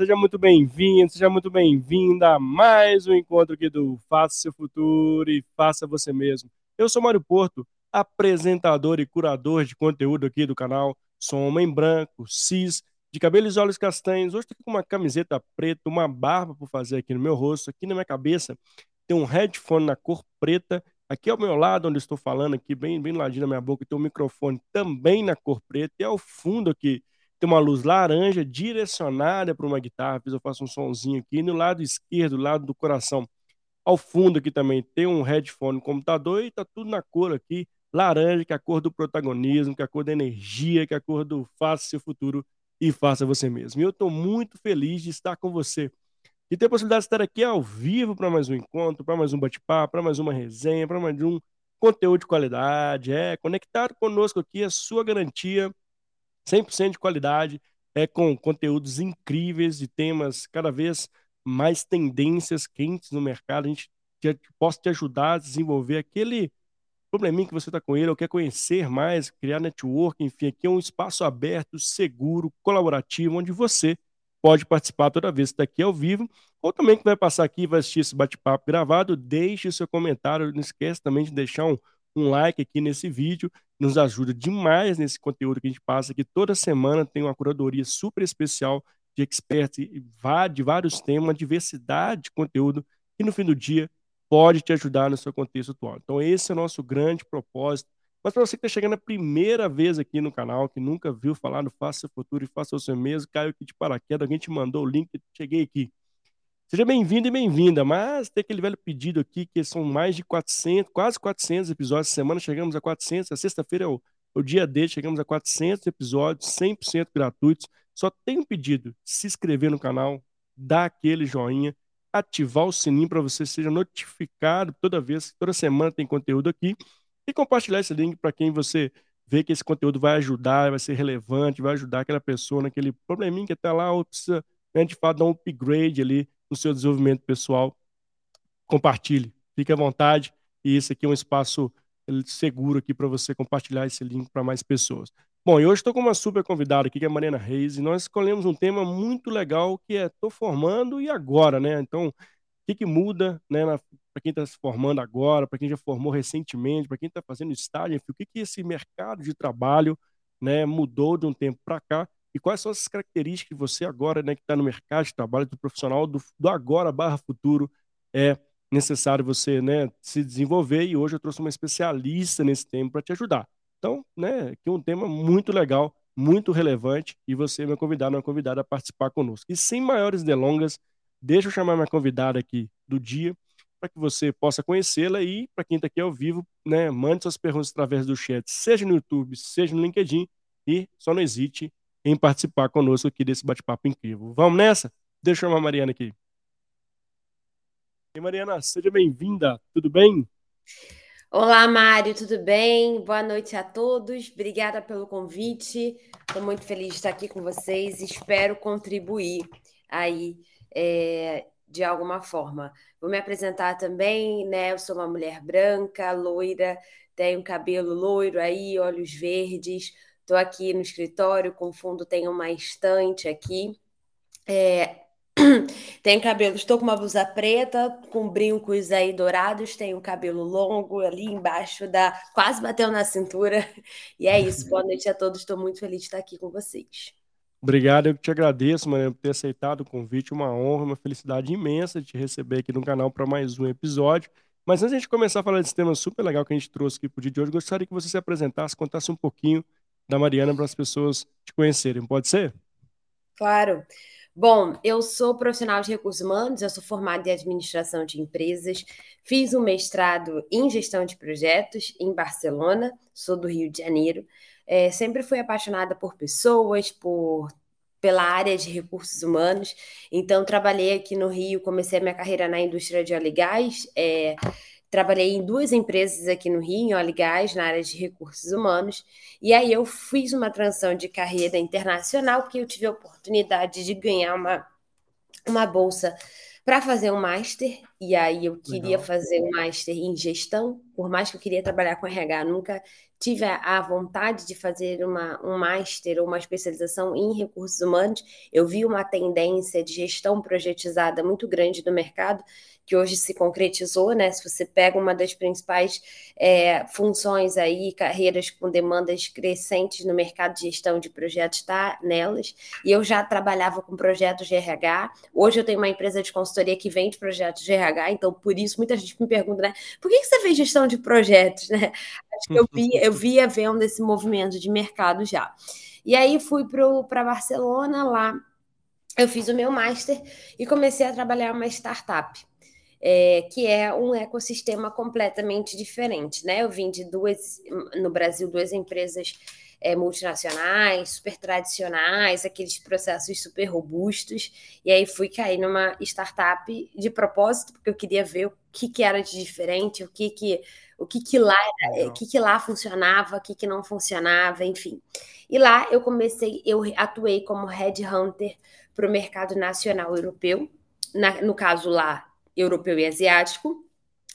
Seja muito bem-vindo, seja muito bem-vinda a mais um encontro aqui do Faça Seu Futuro e Faça Você Mesmo. Eu sou Mário Porto, apresentador e curador de conteúdo aqui do canal. Sou homem branco, cis, de cabelos e olhos castanhos. Hoje estou aqui com uma camiseta preta, uma barba por fazer aqui no meu rosto. Aqui na minha cabeça tem um headphone na cor preta. Aqui ao meu lado, onde estou falando, aqui bem, bem ladinho na minha boca, tem um microfone também na cor preta. E ao fundo aqui tem uma luz laranja direcionada para uma guitarra. Eu faço um sonzinho aqui. no lado esquerdo, lado do coração, ao fundo aqui também tem um headphone computador e tá tudo na cor aqui, laranja, que é a cor do protagonismo, que é a cor da energia, que é a cor do faça seu futuro e faça você mesmo. E eu estou muito feliz de estar com você. E ter a possibilidade de estar aqui ao vivo para mais um encontro, para mais um bate-papo, para mais uma resenha, para mais um conteúdo de qualidade. É, conectado conosco aqui, a sua garantia 100% de qualidade, é com conteúdos incríveis de temas cada vez mais tendências quentes no mercado. A gente te, possa te ajudar a desenvolver aquele probleminha que você está com ele, ou quer conhecer mais, criar network, enfim, aqui é um espaço aberto, seguro, colaborativo, onde você pode participar toda vez que está aqui ao vivo, ou também que vai passar aqui e vai assistir esse bate-papo gravado, deixe seu comentário, não esquece também de deixar um, um like aqui nesse vídeo, nos ajuda demais nesse conteúdo que a gente passa aqui. Toda semana tem uma curadoria super especial de experts de vários temas, uma diversidade de conteúdo que no fim do dia pode te ajudar no seu contexto atual. Então esse é o nosso grande propósito. Mas para você que está chegando a primeira vez aqui no canal, que nunca viu falar no Faça Seu Futuro e Faça o Seu Mesmo, caiu aqui de paraquedas, alguém te mandou o link, cheguei aqui. Seja bem-vindo e bem-vinda, mas tem aquele velho pedido aqui, que são mais de 400, quase 400 episódios essa semana, chegamos a 400, a sexta-feira é o, o dia dele, chegamos a 400 episódios, 100% gratuitos. Só tem um pedido, se inscrever no canal, dar aquele joinha, ativar o sininho para você seja notificado toda vez, toda semana tem conteúdo aqui, e compartilhar esse link para quem você vê que esse conteúdo vai ajudar, vai ser relevante, vai ajudar aquela pessoa naquele probleminha que até lá ou precisa, né, de fato, dar um upgrade ali no seu desenvolvimento pessoal. Compartilhe, fique à vontade. E esse aqui é um espaço seguro aqui para você compartilhar esse link para mais pessoas. Bom, e hoje estou com uma super convidada aqui, que é a Mariana Reis, e nós escolhemos um tema muito legal, que é estou formando e agora, né? Então, o que, que muda né, para quem está se formando agora, para quem já formou recentemente, para quem está fazendo estágio, enfim, o que, que esse mercado de trabalho né, mudou de um tempo para cá e quais são as características que você agora, né, que está no mercado de trabalho do profissional do, do agora barra futuro, é necessário você, né, se desenvolver e hoje eu trouxe uma especialista nesse tema para te ajudar. Então, né, que é um tema muito legal, muito relevante e você, meu convidado, uma convidada a participar conosco. E sem maiores delongas, deixa eu chamar minha convidada aqui do dia para que você possa conhecê-la e para quem está aqui ao vivo, né, mande suas perguntas através do chat, seja no YouTube, seja no LinkedIn e só não hesite em participar conosco aqui desse bate-papo incrível. Vamos nessa? Deixa eu chamar a Mariana aqui. E Mariana, seja bem-vinda, tudo bem? Olá, Mário, tudo bem? Boa noite a todos. Obrigada pelo convite. Estou muito feliz de estar aqui com vocês. Espero contribuir aí é, de alguma forma. Vou me apresentar também, né? Eu sou uma mulher branca, loira, tenho cabelo loiro aí, olhos verdes. Estou aqui no escritório, com fundo tem uma estante aqui. É, tenho cabelo, estou com uma blusa preta, com brincos aí dourados, tenho cabelo longo ali embaixo da. quase bateu na cintura. E é isso. Boa noite a todos. Estou muito feliz de estar aqui com vocês. Obrigado, eu te agradeço, mano, por ter aceitado o convite. Uma honra, uma felicidade imensa de te receber aqui no canal para mais um episódio. Mas antes de a gente começar a falar desse tema super legal que a gente trouxe aqui para o dia de hoje, gostaria que você se apresentasse, contasse um pouquinho da Mariana para as pessoas te conhecerem. Pode ser? Claro. Bom, eu sou profissional de recursos humanos, eu sou formada em administração de empresas, fiz um mestrado em gestão de projetos em Barcelona, sou do Rio de Janeiro. É, sempre fui apaixonada por pessoas, por pela área de recursos humanos. Então, trabalhei aqui no Rio, comecei a minha carreira na indústria de óleo e gás. É, Trabalhei em duas empresas aqui no Rio, em óleo e gás, na área de recursos humanos. E aí eu fiz uma transição de carreira internacional, porque eu tive a oportunidade de ganhar uma, uma bolsa para fazer um master. E aí eu queria Legal. fazer um master em gestão, por mais que eu queria trabalhar com RH, nunca tive a, vontade de fazer uma, um master ou uma especialização em recursos humanos, eu vi uma tendência de gestão projetizada muito grande no mercado, que hoje se concretizou, né? Se você pega uma das principais é, funções aí, carreiras com demandas crescentes no mercado de gestão de projetos, está nelas. E eu já trabalhava com projetos de RH. Hoje eu tenho uma empresa de consultoria que vende projetos de RH, então por isso muita gente me pergunta, né? Por que, você fez gestão de projetos, né? Acho que eu via, eu via vendo esse movimento de mercado já. E aí fui para Barcelona lá. Eu fiz o meu master e comecei a trabalhar uma startup é, que é um ecossistema completamente diferente, né? Eu vim de duas, no Brasil, duas empresas é, multinacionais, super tradicionais, aqueles processos super robustos, e aí fui cair numa startup de propósito, porque eu queria ver o que, que era de diferente, o que que o que que lá o que que lá funcionava, o que que não funcionava, enfim. E lá eu comecei, eu atuei como headhunter para o mercado nacional europeu, na, no caso lá europeu e asiático.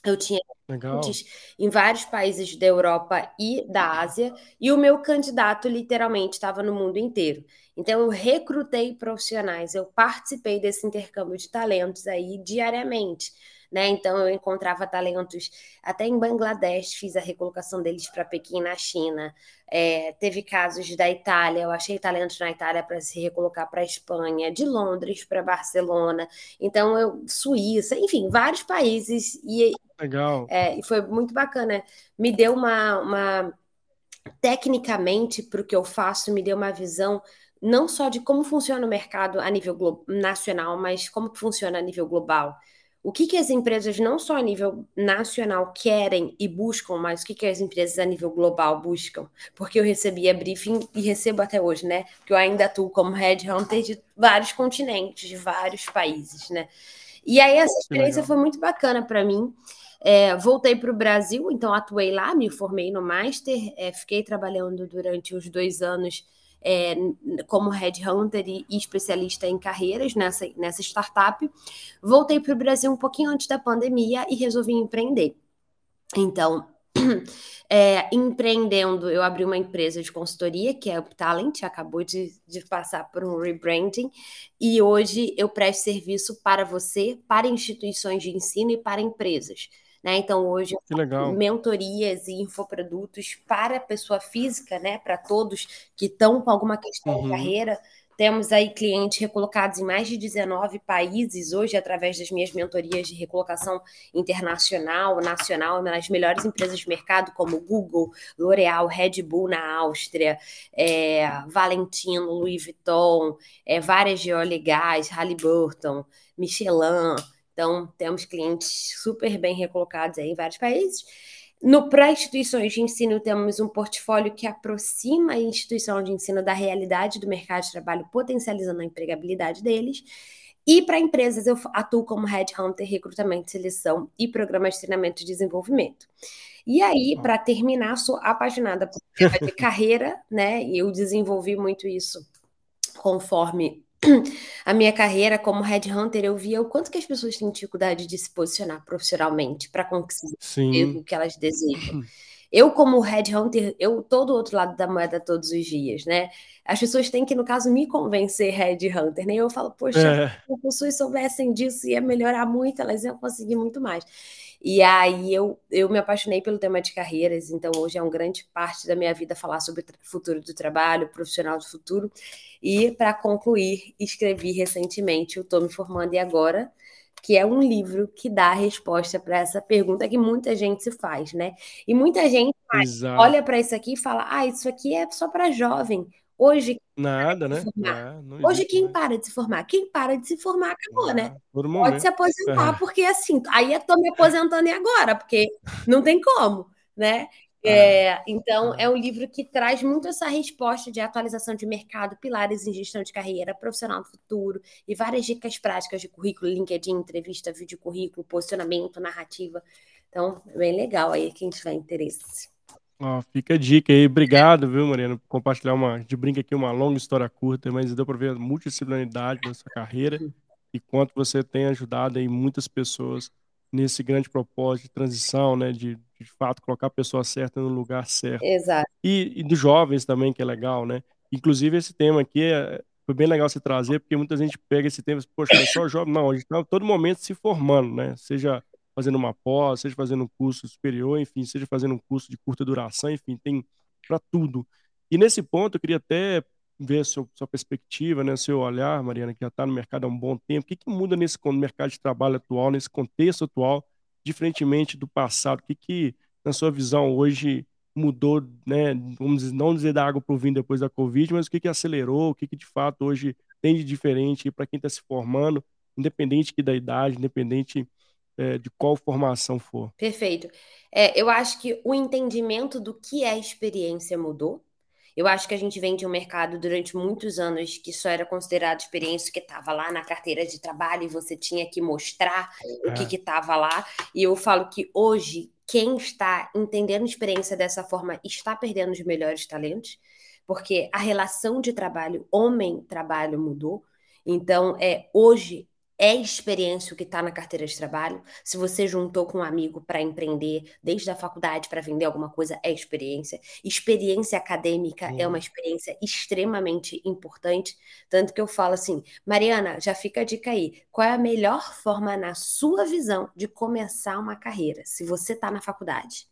Eu tinha clientes em vários países da Europa e da Ásia, e o meu candidato literalmente estava no mundo inteiro. Então, eu recrutei profissionais, eu participei desse intercâmbio de talentos aí diariamente. Né? Então eu encontrava talentos até em Bangladesh, fiz a recolocação deles para Pequim, na China. É, teve casos da Itália, eu achei talentos na Itália para se recolocar para a Espanha, de Londres para Barcelona. Então eu Suíça, enfim, vários países e legal. É, foi muito bacana. Me deu uma, uma tecnicamente para o que eu faço, me deu uma visão não só de como funciona o mercado a nível nacional, mas como funciona a nível global o que, que as empresas, não só a nível nacional, querem e buscam, mas o que, que as empresas a nível global buscam. Porque eu recebia briefing e recebo até hoje, né? Porque eu ainda atuo como headhunter de vários continentes, de vários países, né? E aí essa experiência foi muito bacana para mim. É, voltei para o Brasil, então atuei lá, me formei no Master, é, fiquei trabalhando durante os dois anos é, como headhunter e, e especialista em carreiras nessa, nessa startup. Voltei para o Brasil um pouquinho antes da pandemia e resolvi empreender. Então, é, empreendendo, eu abri uma empresa de consultoria, que é o Talent, acabou de, de passar por um rebranding, e hoje eu presto serviço para você, para instituições de ensino e para empresas. Né? Então, hoje, mentorias e infoprodutos para a pessoa física, né? para todos que estão com alguma questão uhum. de carreira. Temos aí clientes recolocados em mais de 19 países hoje, através das minhas mentorias de recolocação internacional, nacional, nas melhores empresas de mercado, como Google, L'Oréal, Red Bull na Áustria, é, Valentino, Louis Vuitton, é, várias geolegais, Halliburton, Michelin, então, temos clientes super bem recolocados em vários países. No para instituições de ensino, temos um portfólio que aproxima a instituição de ensino da realidade do mercado de trabalho, potencializando a empregabilidade deles. E para empresas, eu atuo como headhunter, recrutamento, seleção e programas de treinamento e desenvolvimento. E aí, para terminar, sou apaixonada por carreira, né? E eu desenvolvi muito isso conforme a minha carreira como headhunter, eu via o quanto que as pessoas têm dificuldade de se posicionar profissionalmente para conseguir o que elas desejam. Eu, como headhunter, eu tô do outro lado da moeda todos os dias, né? As pessoas têm que, no caso, me convencer headhunter, né? Eu falo, poxa, é. se as pessoas soubessem disso, ia melhorar muito, elas iam conseguir muito mais. E aí eu, eu me apaixonei pelo tema de carreiras, então hoje é uma grande parte da minha vida falar sobre o futuro do trabalho, profissional do futuro. E para concluir, escrevi recentemente o Tô Me Formando e Agora, que é um livro que dá a resposta para essa pergunta que muita gente se faz, né? E muita gente Exato. olha para isso aqui e fala: ah, isso aqui é só para jovem. Hoje. Nada, né? É, Hoje, quem para de se formar? Quem para de se formar acabou, né? Pode se aposentar, é. porque assim, aí eu tô me aposentando e agora, porque não tem como, né? É, é então, é. é um livro que traz muito essa resposta de atualização de mercado, pilares em gestão de carreira, profissional do futuro e várias dicas práticas de currículo, LinkedIn, entrevista, vídeo currículo, posicionamento, narrativa. Então, é bem legal aí quem tiver interesse. Ó, fica a dica aí. Obrigado, viu, Mariana, por compartilhar uma, de brinca aqui, uma longa história curta, mas deu para ver a multidisciplinaridade da sua carreira e quanto você tem ajudado aí muitas pessoas nesse grande propósito de transição, né, de de fato colocar a pessoa certa no lugar certo. Exato. E, e dos jovens também, que é legal, né? Inclusive, esse tema aqui é, foi bem legal você trazer, porque muita gente pega esse tema e poxa, é só jovem. Não, a gente está todo momento se formando, né? Seja fazendo uma pós, seja fazendo um curso superior, enfim, seja fazendo um curso de curta duração, enfim, tem para tudo. E nesse ponto, eu queria até ver a sua, sua perspectiva, né, seu olhar, Mariana, que já está no mercado há um bom tempo. O que, que muda nesse mercado de trabalho atual, nesse contexto atual, diferentemente do passado? O que, que na sua visão, hoje mudou, né, vamos dizer, não dizer da água para o vinho depois da Covid, mas o que, que acelerou, o que, que de fato hoje tem de diferente para quem está se formando, independente da idade, independente é, de qual formação for. Perfeito. É, eu acho que o entendimento do que é experiência mudou. Eu acho que a gente vem de um mercado durante muitos anos que só era considerado experiência que estava lá na carteira de trabalho e você tinha que mostrar é. o que estava lá. E eu falo que hoje quem está entendendo experiência dessa forma está perdendo os melhores talentos, porque a relação de trabalho homem-trabalho mudou. Então, é hoje é experiência o que está na carteira de trabalho. Se você juntou com um amigo para empreender desde a faculdade para vender alguma coisa, é experiência. Experiência acadêmica é uma experiência extremamente importante. Tanto que eu falo assim, Mariana, já fica a dica aí. Qual é a melhor forma, na sua visão, de começar uma carreira? Se você está na faculdade,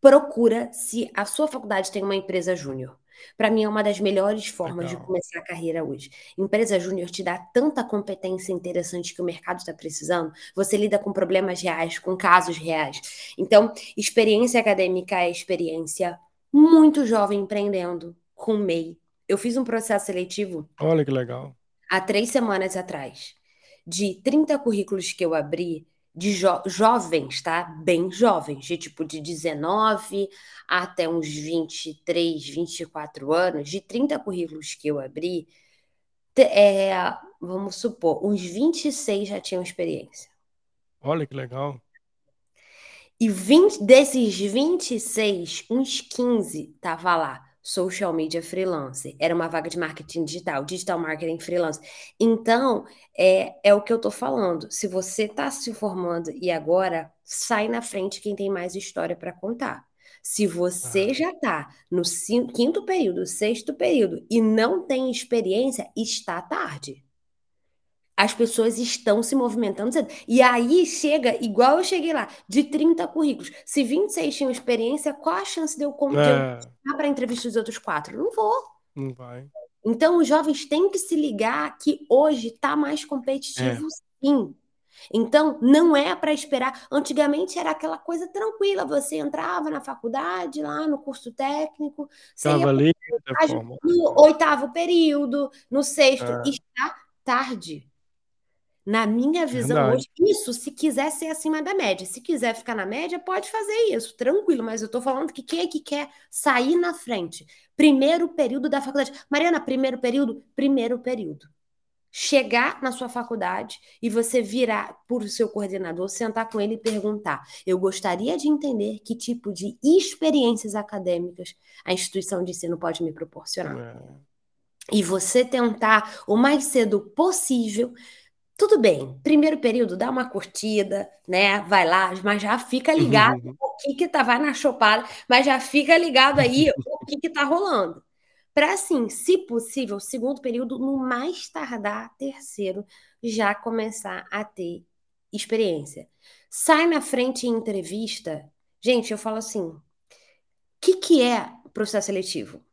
procura se a sua faculdade tem uma empresa júnior. Para mim, é uma das melhores formas Legal. de começar a carreira hoje. Empresa júnior te dá tanta competência interessante que o mercado está precisando. Você lida com problemas reais, com casos reais. Então, experiência acadêmica é experiência. Muito jovem empreendendo com MEI. Eu fiz um processo seletivo. Olha que legal. Há três semanas atrás. De 30 currículos que eu abri, de jo jovens, tá? Bem jovens, de tipo de 19 até uns 23, 24 anos, de 30 currículos que eu abri, é, vamos supor, uns 26 já tinham experiência. Olha que legal. E 20, desses 26, uns 15 tava lá social media freelancer. Era uma vaga de marketing digital, digital marketing freelance. Então, é, é o que eu tô falando. Se você está se formando e agora, sai na frente quem tem mais história para contar. Se você ah. já está no quinto período, sexto período e não tem experiência, está tarde as pessoas estão se movimentando. E aí chega, igual eu cheguei lá, de 30 currículos. Se 26 tinham experiência, qual a chance de eu comprar é. para entrevista dos outros quatro? Não vou. Não vai. Então, os jovens têm que se ligar que hoje está mais competitivo, é. sim. Então, não é para esperar. Antigamente era aquela coisa tranquila, você entrava na faculdade, lá no curso técnico, Estava ali no oitavo período, no sexto. É. Está tarde. Na minha visão Verdade. hoje, isso se quiser ser acima da média. Se quiser ficar na média, pode fazer isso, tranquilo. Mas eu tô falando que quem é que quer sair na frente? Primeiro período da faculdade. Mariana, primeiro período? Primeiro período. Chegar na sua faculdade e você virar por seu coordenador, sentar com ele e perguntar: Eu gostaria de entender que tipo de experiências acadêmicas a instituição de ensino pode me proporcionar. É. E você tentar o mais cedo possível tudo bem, primeiro período dá uma curtida, né? Vai lá, mas já fica ligado uhum. o que que tá, vai na chopada, mas já fica ligado aí o que que tá rolando. Para assim, se possível, segundo período, no mais tardar terceiro, já começar a ter experiência. Sai na frente em entrevista. Gente, eu falo assim: o que, que é processo seletivo?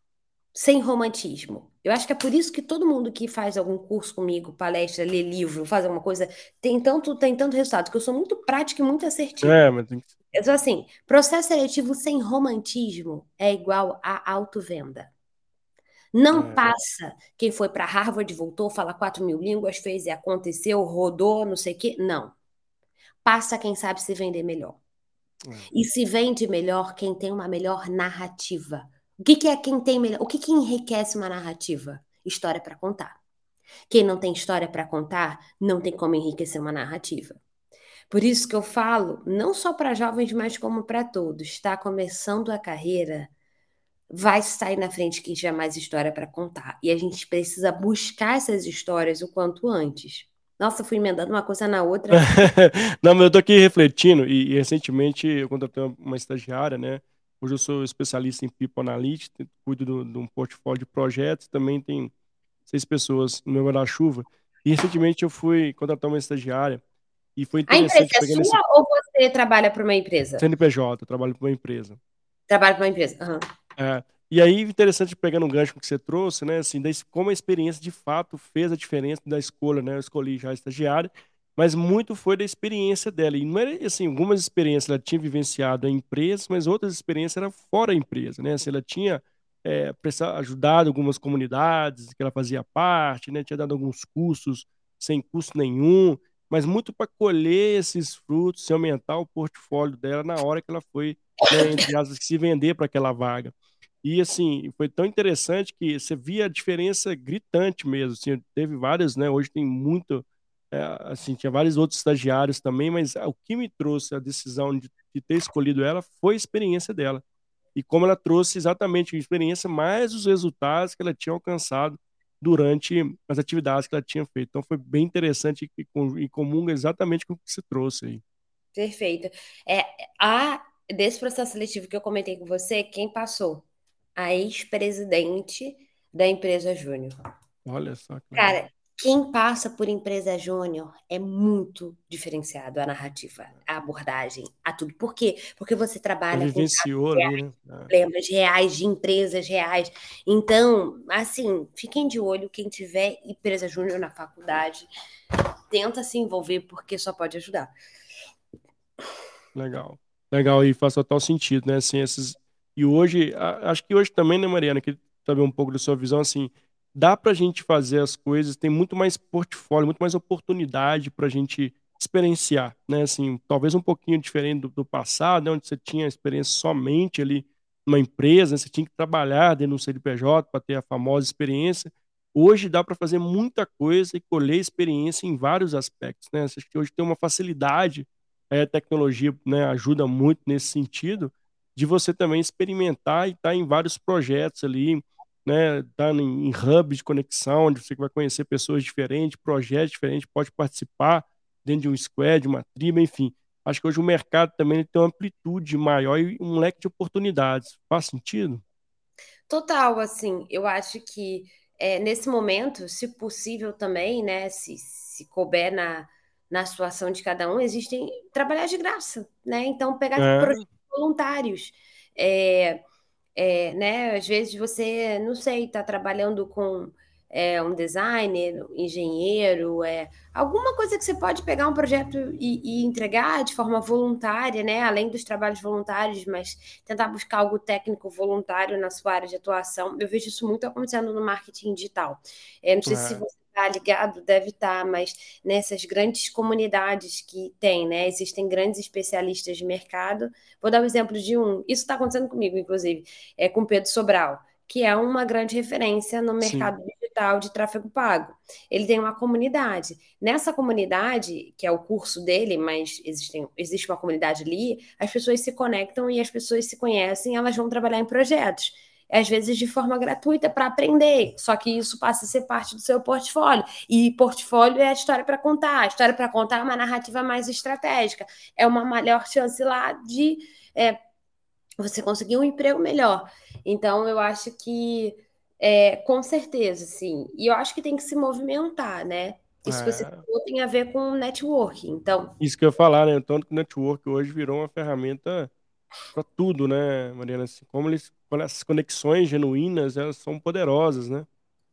Sem romantismo. Eu acho que é por isso que todo mundo que faz algum curso comigo, palestra, lê livro, faz alguma coisa, tem tanto, tem tanto resultado, que eu sou muito prática e muito assertiva. É, mas tem que... Então, assim, processo seletivo sem romantismo é igual a autovenda. Não é. passa quem foi para Harvard, voltou, fala quatro mil línguas, fez e aconteceu, rodou, não sei o quê. Não. Passa quem sabe se vender melhor. É. E se vende melhor quem tem uma melhor narrativa o que, que é quem tem melhor? O que, que enriquece uma narrativa? História para contar. Quem não tem história para contar, não tem como enriquecer uma narrativa. Por isso que eu falo, não só para jovens, mas como para todos, está começando a carreira, vai sair na frente quem tiver mais história para contar. E a gente precisa buscar essas histórias o quanto antes. Nossa, fui emendando uma coisa na outra. Não, mas eu tô aqui refletindo e, e recentemente eu contratei uma, uma estagiária, né? Hoje eu sou especialista em People Analytics, cuido de um portfólio de projetos, também tem seis pessoas no meu guarda-chuva. E recentemente eu fui contratar uma estagiária e foi interessante. A empresa é sua esse... ou você trabalha para uma empresa? CNPJ, eu trabalho para uma empresa. Trabalho para uma empresa, uhum. é, e aí, interessante, pegando um gancho que você trouxe, né, assim, como a experiência de fato fez a diferença da escolha, né, eu escolhi já a estagiária, mas muito foi da experiência dela. E não era assim, algumas experiências ela tinha vivenciado em empresas, mas outras experiências eram fora da empresa, né? Assim, ela tinha é, ajudado algumas comunidades que ela fazia parte, né? Tinha dado alguns cursos sem custo nenhum, mas muito para colher esses frutos e aumentar o portfólio dela na hora que ela foi, né, entre se vender para aquela vaga. E assim, foi tão interessante que você via a diferença gritante mesmo. Assim, teve várias, né? Hoje tem muito é, assim, tinha vários outros estagiários também, mas o que me trouxe a decisão de, de, ter escolhido ela foi a experiência dela. E como ela trouxe exatamente a experiência, mais os resultados que ela tinha alcançado durante as atividades que ela tinha feito. Então foi bem interessante e, e comunga exatamente com o que se trouxe aí. Perfeito. É, a, desse processo seletivo que eu comentei com você, quem passou? A ex-presidente da empresa Júnior. Olha só. Cara, quem passa por empresa júnior é muito diferenciado a narrativa, a abordagem, a tudo. Por quê? Porque você trabalha com né? É. problemas reais de empresas reais. Então, assim, fiquem de olho quem tiver empresa júnior na faculdade, tenta se envolver porque só pode ajudar. Legal. Legal e faz total sentido, né? Assim, esses e hoje, acho que hoje também, né, Mariana, que saber um pouco da sua visão assim, dá para a gente fazer as coisas, tem muito mais portfólio, muito mais oportunidade para a gente experienciar, né? Assim, talvez um pouquinho diferente do, do passado, né? onde você tinha experiência somente ali numa empresa, né? você tinha que trabalhar dentro do CNPJ para ter a famosa experiência. Hoje dá para fazer muita coisa e colher experiência em vários aspectos, né? Acho que hoje tem uma facilidade, a tecnologia né, ajuda muito nesse sentido, de você também experimentar e estar tá em vários projetos ali, né, tá em, hub de conexão, onde você vai conhecer pessoas diferentes, projetos diferentes, pode participar dentro de um squad, de uma tribo, enfim. Acho que hoje o mercado também tem uma amplitude maior e um leque de oportunidades. Faz sentido? Total, assim, eu acho que é, nesse momento, se possível também, né, se, se couber na, na situação de cada um, existem trabalhar de graça, né? Então, pegar é. projetos voluntários. É, é, né? Às vezes você, não sei, está trabalhando com é, um designer, um engenheiro, é, alguma coisa que você pode pegar um projeto e, e, entregar de forma voluntária, né? Além dos trabalhos voluntários, mas tentar buscar algo técnico voluntário na sua área de atuação. Eu vejo isso muito acontecendo no marketing digital. É, não sei se é. você está ligado, deve estar, tá, mas nessas grandes comunidades que tem, né? Existem grandes especialistas de mercado. Vou dar o um exemplo de um. Isso está acontecendo comigo, inclusive, é com Pedro Sobral, que é uma grande referência no mercado Sim. digital de tráfego pago. Ele tem uma comunidade. Nessa comunidade, que é o curso dele, mas existem, existe uma comunidade ali, as pessoas se conectam e as pessoas se conhecem, elas vão trabalhar em projetos às vezes de forma gratuita para aprender. Só que isso passa a ser parte do seu portfólio. E portfólio é a história para contar. A história para contar é uma narrativa mais estratégica. É uma maior chance lá de é, você conseguir um emprego melhor. Então, eu acho que é, com certeza, sim. E eu acho que tem que se movimentar, né? Isso é. que você falou tem a ver com networking. Então, isso que eu ia falar, né? Tanto que o network hoje virou uma ferramenta para tudo, né, Mariana? Assim, como eles, essas conexões genuínas, elas são poderosas, né?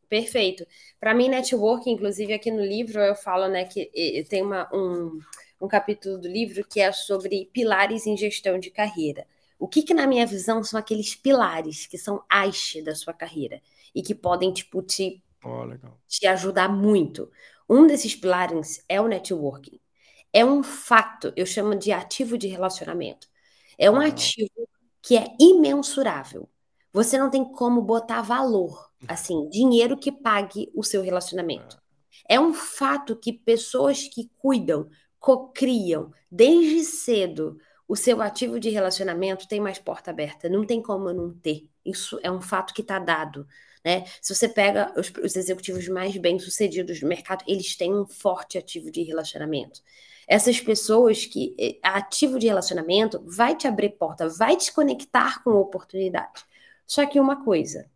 Perfeito. Para mim, network, inclusive aqui no livro eu falo, né, que tem uma, um, um capítulo do livro que é sobre pilares em gestão de carreira. O que, que na minha visão são aqueles pilares que são haste da sua carreira e que podem tipo te oh, te ajudar muito. Um desses pilares é o networking. É um fato, eu chamo de ativo de relacionamento. É um ativo que é imensurável. Você não tem como botar valor, assim, dinheiro que pague o seu relacionamento. É um fato que pessoas que cuidam, cocriam desde cedo o seu ativo de relacionamento tem mais porta aberta. Não tem como não ter. Isso é um fato que está dado. Né? Se você pega os, os executivos mais bem-sucedidos do mercado, eles têm um forte ativo de relacionamento. Essas pessoas que ativo de relacionamento vai te abrir porta, vai te conectar com oportunidade. Só que uma coisa,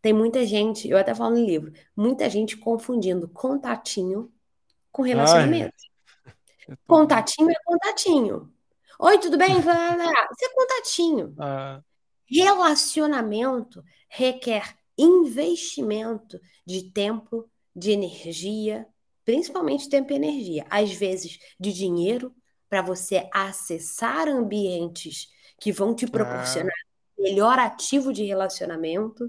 tem muita gente, eu até falo no livro, muita gente confundindo contatinho com relacionamento. Ai, contatinho é contatinho. Oi, tudo bem? Isso é contatinho. Ah. Relacionamento requer investimento de tempo, de energia, principalmente tempo e energia, às vezes de dinheiro, para você acessar ambientes que vão te proporcionar ah. melhor ativo de relacionamento.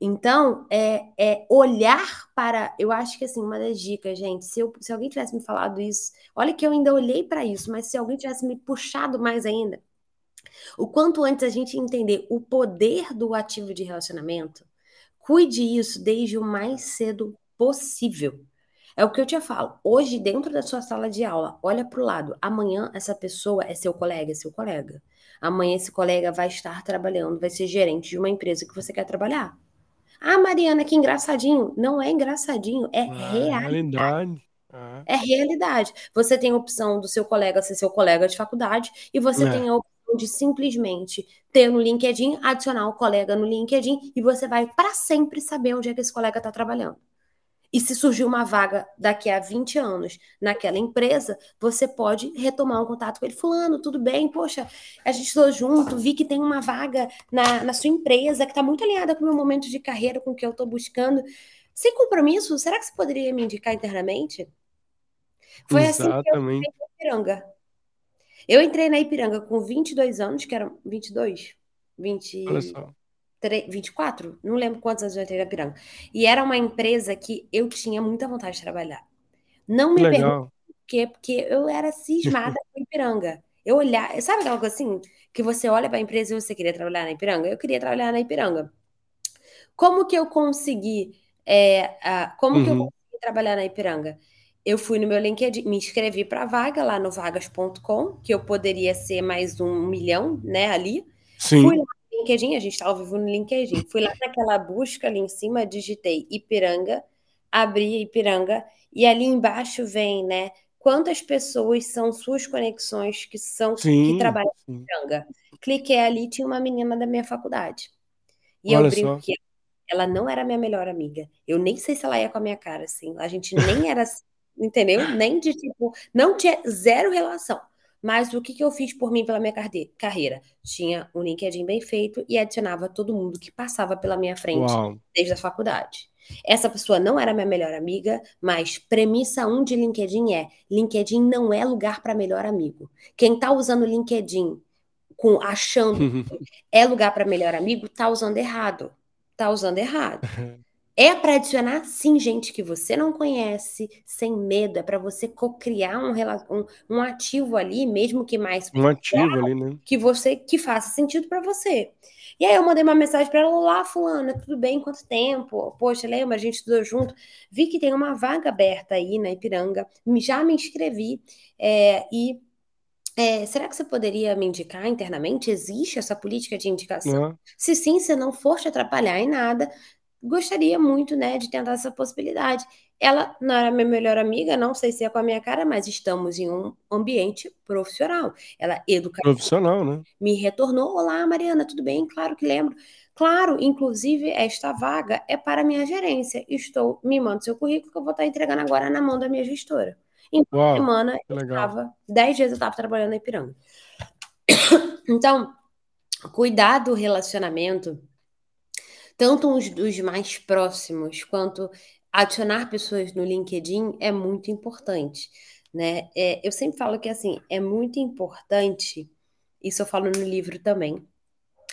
Então, é, é, olhar para. Eu acho que assim, uma das dicas, gente, se, eu, se alguém tivesse me falado isso, olha que eu ainda olhei para isso, mas se alguém tivesse me puxado mais ainda, o quanto antes a gente entender o poder do ativo de relacionamento, cuide isso desde o mais cedo possível. É o que eu te falo. Hoje, dentro da sua sala de aula, olha para o lado. Amanhã, essa pessoa é seu colega, é seu colega. Amanhã, esse colega vai estar trabalhando, vai ser gerente de uma empresa que você quer trabalhar. Ah, Mariana, que engraçadinho. Não é engraçadinho, é ah, realidade. Ah. É realidade. Você tem a opção do seu colega ser seu colega de faculdade e você é. tem a opção de simplesmente ter no LinkedIn, adicionar o colega no LinkedIn e você vai para sempre saber onde é que esse colega está trabalhando. E se surgir uma vaga daqui a 20 anos naquela empresa, você pode retomar um contato com ele. Fulano, tudo bem? Poxa, a gente estou junto, vi que tem uma vaga na, na sua empresa que está muito alinhada com o meu momento de carreira, com o que eu estou buscando. Sem compromisso, será que você poderia me indicar internamente? Foi Exatamente. assim que eu entrei na Ipiranga. Eu entrei na Ipiranga com 22 anos, que eram 22? 20... Olha só. 24? Não lembro quantos anos eu entrei na Piranga. E era uma empresa que eu tinha muita vontade de trabalhar. Não me pergunte por quê, porque eu era cismada com Ipiranga. Eu olhar, sabe aquela coisa assim, que você olha para a empresa e você queria trabalhar na Ipiranga? Eu queria trabalhar na Ipiranga. Como que eu consegui, é, a, como uhum. que eu uhum. consegui trabalhar na Ipiranga? Eu fui no meu LinkedIn, me inscrevi para a vaga lá no vagas.com, que eu poderia ser mais um milhão, né, ali. Sim. Fui lá LinkedIn, a gente está ao vivo no LinkedIn. Fui lá naquela busca ali em cima, digitei Ipiranga, abri Ipiranga, e ali embaixo vem, né? Quantas pessoas são suas conexões que são sim, que trabalham sim. em Ipiranga? Cliquei ali, tinha uma menina da minha faculdade. E Olha eu brinco só. que ela não era minha melhor amiga. Eu nem sei se ela ia com a minha cara, assim. A gente nem era, entendeu? Nem de tipo, não tinha zero relação. Mas o que, que eu fiz por mim pela minha carreira? Tinha um LinkedIn bem feito e adicionava todo mundo que passava pela minha frente Uau. desde a faculdade. Essa pessoa não era minha melhor amiga, mas premissa 1 um de LinkedIn é: LinkedIn não é lugar para melhor amigo. Quem está usando LinkedIn com achando é lugar para melhor amigo, está usando errado. Está usando errado. É para adicionar, sim, gente que você não conhece, sem medo. É para você co-criar um, um, um, ativo ali, mesmo que mais. Um ativo ali, né? Que você que faça sentido para você. E aí eu mandei uma mensagem para ela: Olá, Fulana, tudo bem? Quanto tempo? Poxa, lembra? A gente estudou junto. Vi que tem uma vaga aberta aí na Ipiranga. Já me inscrevi. É, e é, será que você poderia me indicar internamente? Existe essa política de indicação? Uhum. Se sim, se não for te atrapalhar em nada, gostaria muito, né, de tentar essa possibilidade. Ela não era minha melhor amiga, não sei se é com a minha cara, mas estamos em um ambiente profissional. Ela educa. Profissional, né? Me retornou: Olá, Mariana, tudo bem? Claro que lembro. Claro, inclusive, esta vaga é para minha gerência. Estou, me manda seu currículo que eu vou estar entregando agora na mão da minha gestora. Em uma semana, eu estava, dez dias eu estava trabalhando na Ipiranga. Então, cuidar do relacionamento tanto os dos mais próximos quanto adicionar pessoas no LinkedIn é muito importante, né? É, eu sempre falo que assim é muito importante, isso eu falo no livro também,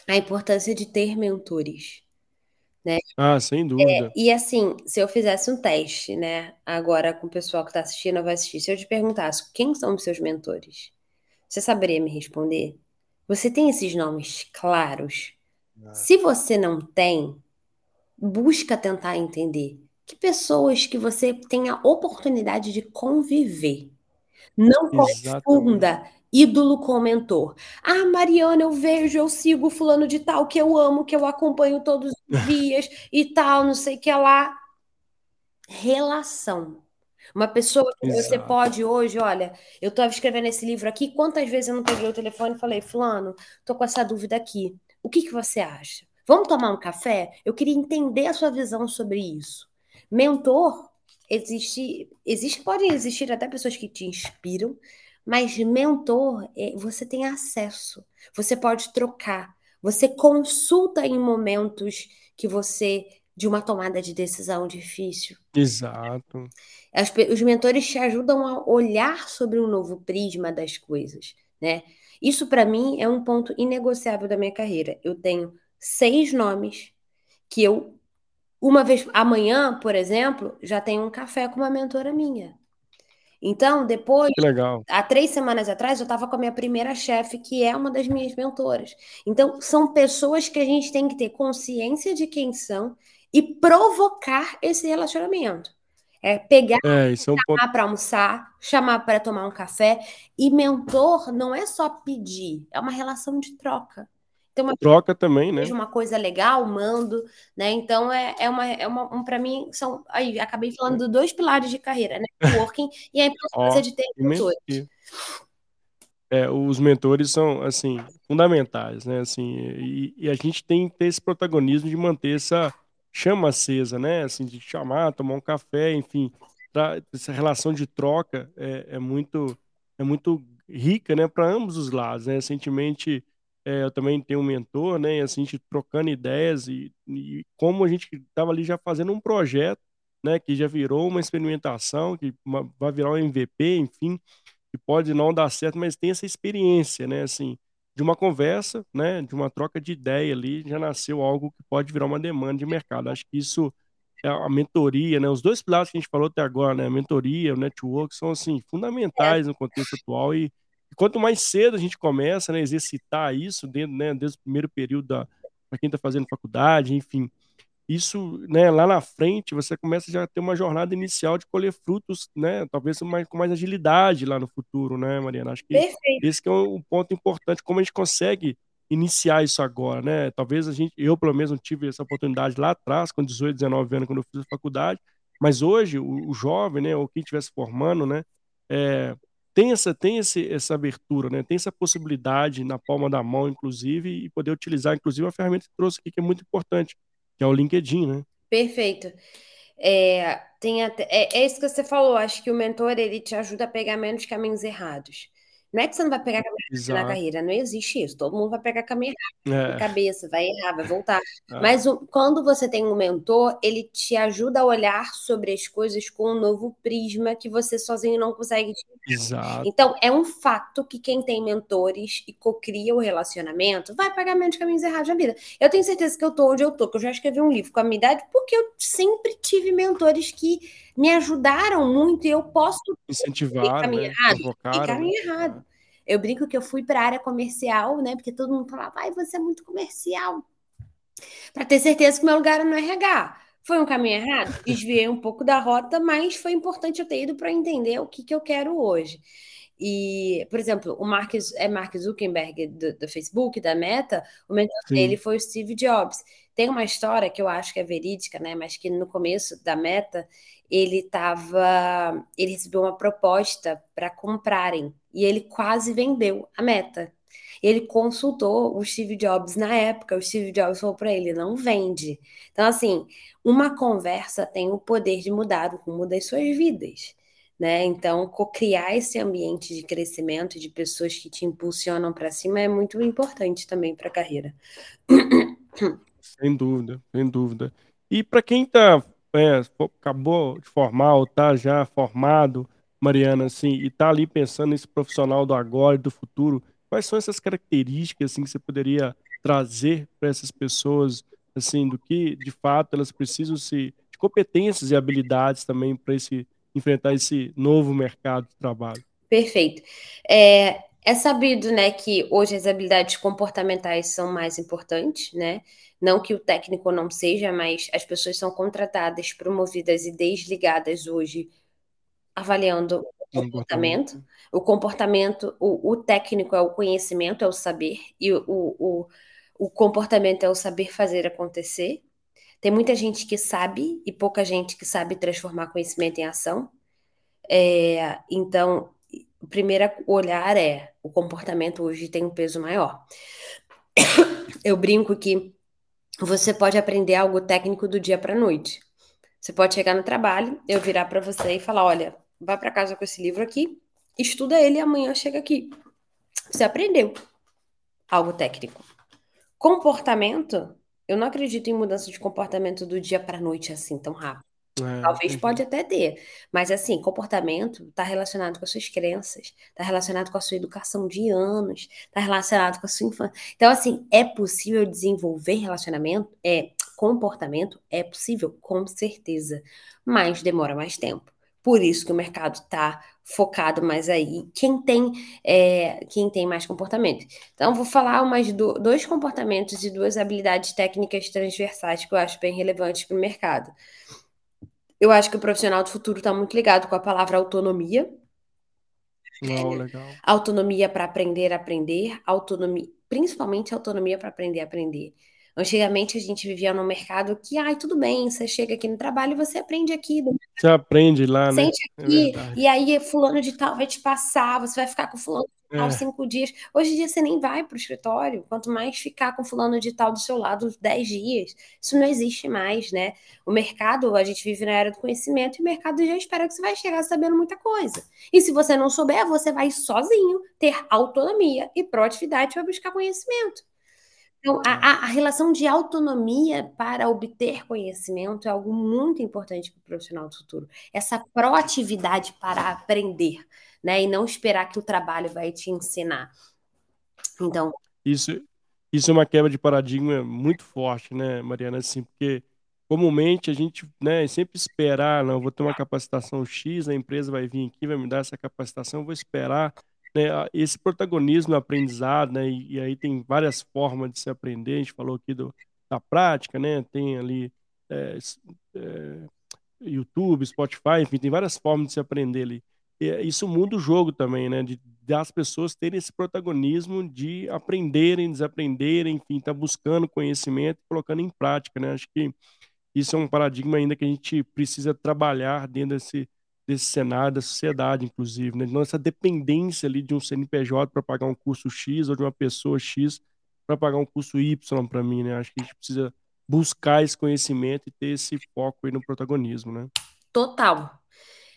a importância de ter mentores. Né? Ah, sem dúvida. É, e assim, se eu fizesse um teste, né? Agora com o pessoal que está assistindo, vai assistir. Se eu te perguntasse quem são os seus mentores, você saberia me responder? Você tem esses nomes claros? Se você não tem, busca tentar entender que pessoas que você tem a oportunidade de conviver. Não confunda ídolo com mentor. Ah, Mariana, eu vejo, eu sigo fulano de tal que eu amo, que eu acompanho todos os dias e tal, não sei o que lá. Relação. Uma pessoa que Exato. você pode hoje, olha, eu estava escrevendo esse livro aqui, quantas vezes eu não peguei o telefone e falei, fulano, tô com essa dúvida aqui. O que, que você acha? Vamos tomar um café? Eu queria entender a sua visão sobre isso. Mentor, existe, existe, podem existir até pessoas que te inspiram, mas mentor, é, você tem acesso, você pode trocar, você consulta em momentos que você de uma tomada de decisão difícil. Exato. As, os mentores te ajudam a olhar sobre um novo prisma das coisas, né? Isso para mim é um ponto inegociável da minha carreira. Eu tenho seis nomes que eu uma vez amanhã, por exemplo, já tenho um café com uma mentora minha. Então, depois, há três semanas atrás, eu estava com a minha primeira chefe, que é uma das minhas mentoras. Então, são pessoas que a gente tem que ter consciência de quem são e provocar esse relacionamento. É pegar, é, é chamar um para almoçar, chamar para tomar um café. E mentor não é só pedir, é uma relação de troca. Então, uma troca também, né? Uma coisa legal, mando, né? Então é, é uma, é uma um, para mim são aí acabei falando é. dos dois pilares de carreira, né? Working e a importância de ter mentores. É, os mentores são assim fundamentais, né? Assim, e, e a gente tem que ter esse protagonismo de manter essa chama acesa, né? Assim, de chamar, tomar um café, enfim, essa relação de troca é, é muito é muito rica, né? Para ambos os lados, né? Recentemente é, eu também tenho um mentor, né? E assim, a gente trocando ideias e, e como a gente estava ali já fazendo um projeto, né? Que já virou uma experimentação, que uma, vai virar um MVP, enfim, que pode não dar certo, mas tem essa experiência, né? Assim, de uma conversa, né, de uma troca de ideia ali, já nasceu algo que pode virar uma demanda de mercado. Acho que isso é a mentoria, né, os dois pilares que a gente falou até agora, né, a mentoria, o network, são assim fundamentais no contexto atual e, quanto mais cedo a gente começa, né, a exercitar isso dentro, né, desde o primeiro período da para quem está fazendo faculdade, enfim, isso, né, lá na frente, você começa já a ter uma jornada inicial de colher frutos, né, talvez mais, com mais agilidade lá no futuro, né, Mariana? Acho que Perfeito. esse que é um ponto importante, como a gente consegue iniciar isso agora, né? Talvez a gente, eu pelo menos tive essa oportunidade lá atrás, com 18, 19 anos, quando eu fiz a faculdade, mas hoje o, o jovem, né, ou quem estiver se formando, né, é, tem essa tem esse, essa abertura, né? Tem essa possibilidade na palma da mão, inclusive, e poder utilizar, inclusive, a ferramenta que trouxe aqui que é muito importante, que é o LinkedIn, né? Perfeito. É, tem até, é, é isso que você falou. Acho que o mentor ele te ajuda a pegar menos caminhos errados. Não é que você não vai pegar na carreira, não existe isso. Todo mundo vai pegar caminho errado é. na cabeça, vai errar, vai voltar. É. Mas o, quando você tem um mentor, ele te ajuda a olhar sobre as coisas com um novo prisma que você sozinho não consegue. Exato. Então, é um fato que quem tem mentores e cocria o relacionamento vai pegar menos caminhos errados na vida. Eu tenho certeza que eu tô onde eu tô, que eu já escrevi um livro com a minha idade, porque eu sempre tive mentores que me ajudaram muito e eu posso incentivar, caminho né? errado, caminho né? errado. Eu brinco que eu fui para a área comercial, né? Porque todo mundo falava, ai, você é muito comercial. Para ter certeza que meu lugar era no RH. Foi um caminho errado? Desviei um pouco da rota, mas foi importante eu ter ido para entender o que, que eu quero hoje. E, por exemplo, o Mark, é Mark Zuckerberg do, do Facebook, da Meta, o mentor Sim. dele foi o Steve Jobs. Tem uma história que eu acho que é verídica, né? Mas que no começo da Meta, ele estava, ele recebeu uma proposta para comprarem e ele quase vendeu a Meta. Ele consultou o Steve Jobs na época, o Steve Jobs falou para ele: não vende. Então, assim, uma conversa tem o poder de mudar o rumo das suas vidas. Né? Então, criar esse ambiente de crescimento de pessoas que te impulsionam para cima é muito importante também para a carreira. Sem dúvida, sem dúvida. E para quem está é, acabou de formar ou está já formado, Mariana, assim, e está ali pensando nesse profissional do agora e do futuro, quais são essas características assim que você poderia trazer para essas pessoas, assim, do que de fato elas precisam se de competências e habilidades também para esse enfrentar esse novo mercado de trabalho? Perfeito. É, é sabido, né, que hoje as habilidades comportamentais são mais importantes, né? Não que o técnico não seja, mas as pessoas são contratadas, promovidas e desligadas hoje avaliando comportamento. O comportamento, o, o, técnico é o conhecimento, é o saber, e o, o, o comportamento é o saber fazer acontecer. Tem muita gente que sabe e pouca gente que sabe transformar conhecimento em ação. É, então, o primeiro olhar é o comportamento hoje tem um peso maior. Eu brinco que você pode aprender algo técnico do dia para a noite. Você pode chegar no trabalho, eu virar para você e falar: olha, vá para casa com esse livro aqui, estuda ele e amanhã chega aqui. Você aprendeu algo técnico. Comportamento, eu não acredito em mudança de comportamento do dia para a noite assim tão rápido. É, Talvez entendi. pode até ter, mas assim, comportamento está relacionado com as suas crenças, está relacionado com a sua educação de anos, está relacionado com a sua infância. Então, assim, é possível desenvolver relacionamento, é comportamento, é possível, com certeza, mas demora mais tempo. Por isso que o mercado está focado mais aí. Quem tem, é, quem tem mais comportamento. Então, vou falar umas do, dois comportamentos e duas habilidades técnicas transversais que eu acho bem relevantes para o mercado. Eu acho que o profissional do futuro está muito ligado com a palavra autonomia. Não, legal. Autonomia para aprender a aprender, autonomia, principalmente autonomia para aprender a aprender. Antigamente a gente vivia num mercado que, ai, tudo bem, você chega aqui no trabalho e você aprende aqui. Você aprende lá, né? Sente é aqui, é e aí fulano de tal vai te passar, você vai ficar com fulano é. cinco dias. Hoje em dia você nem vai para o escritório, quanto mais ficar com fulano de tal do seu lado dez dias. Isso não existe mais, né? O mercado, a gente vive na era do conhecimento e o mercado já espera que você vai chegar sabendo muita coisa. E se você não souber, você vai sozinho ter autonomia e proatividade para buscar conhecimento. Então, a, a, relação de autonomia para obter conhecimento é algo muito importante para o profissional do futuro. Essa proatividade para aprender, né? E não esperar que o trabalho vai te ensinar. Então. Isso, isso é uma quebra de paradigma muito forte, né, Mariana? Assim, porque comumente a gente né, sempre esperar, não, vou ter uma capacitação X, a empresa vai vir aqui, vai me dar essa capacitação, vou esperar né, esse protagonismo no aprendizado, né, e, e, aí tem várias formas de se aprender, a gente falou aqui do, da prática, né, tem ali é, é, YouTube, Spotify, enfim, tem várias formas de se aprender ali. E, isso muda o jogo também, né, de, das pessoas terem esse protagonismo de aprenderem, desaprenderem, enfim, tá buscando conhecimento e colocando em prática, né, acho que isso é um paradigma ainda que a gente precisa trabalhar dentro desse desse cenário da sociedade, inclusive, né? Nossa dependência ali de um CNPJ para pagar um curso X ou de uma pessoa X para pagar um curso Y para mim, né? Acho que a gente precisa buscar esse conhecimento e ter esse foco aí no protagonismo, né? Total.